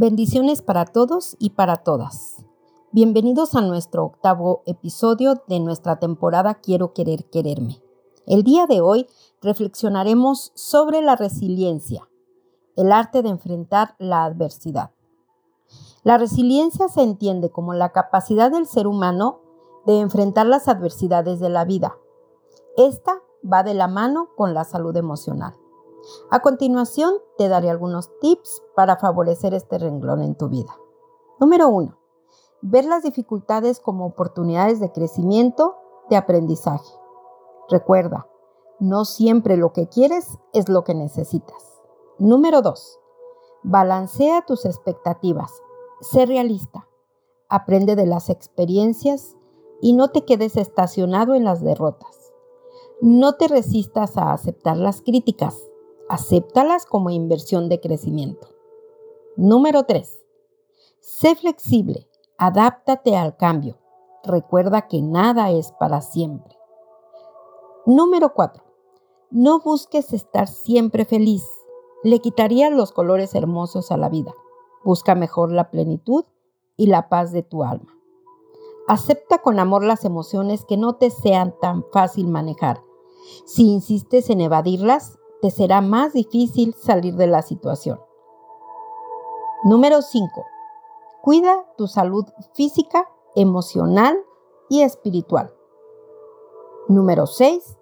Bendiciones para todos y para todas. Bienvenidos a nuestro octavo episodio de nuestra temporada Quiero querer quererme. El día de hoy reflexionaremos sobre la resiliencia, el arte de enfrentar la adversidad. La resiliencia se entiende como la capacidad del ser humano de enfrentar las adversidades de la vida. Esta va de la mano con la salud emocional. A continuación, te daré algunos tips para favorecer este renglón en tu vida. Número 1. Ver las dificultades como oportunidades de crecimiento, de aprendizaje. Recuerda, no siempre lo que quieres es lo que necesitas. Número 2. Balancea tus expectativas. Sé realista. Aprende de las experiencias y no te quedes estacionado en las derrotas. No te resistas a aceptar las críticas acéptalas como inversión de crecimiento. Número 3. Sé flexible, adáptate al cambio. Recuerda que nada es para siempre. Número 4. No busques estar siempre feliz. Le quitaría los colores hermosos a la vida. Busca mejor la plenitud y la paz de tu alma. Acepta con amor las emociones que no te sean tan fácil manejar. Si insistes en evadirlas, te será más difícil salir de la situación. Número 5. Cuida tu salud física, emocional y espiritual. Número 6.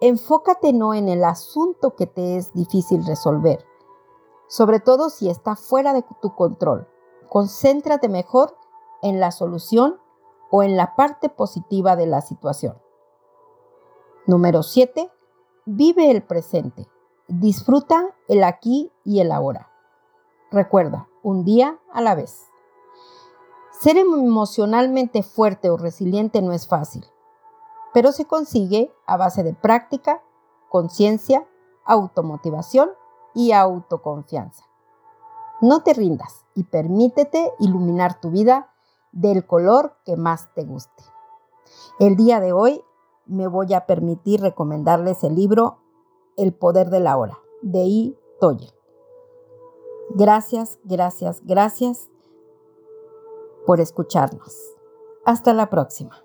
Enfócate no en el asunto que te es difícil resolver, sobre todo si está fuera de tu control. Concéntrate mejor en la solución o en la parte positiva de la situación. Número 7. Vive el presente. Disfruta el aquí y el ahora. Recuerda, un día a la vez. Ser emocionalmente fuerte o resiliente no es fácil, pero se consigue a base de práctica, conciencia, automotivación y autoconfianza. No te rindas y permítete iluminar tu vida del color que más te guste. El día de hoy me voy a permitir recomendarles el libro El poder de la hora, de I. Toye. Gracias, gracias, gracias por escucharnos. Hasta la próxima.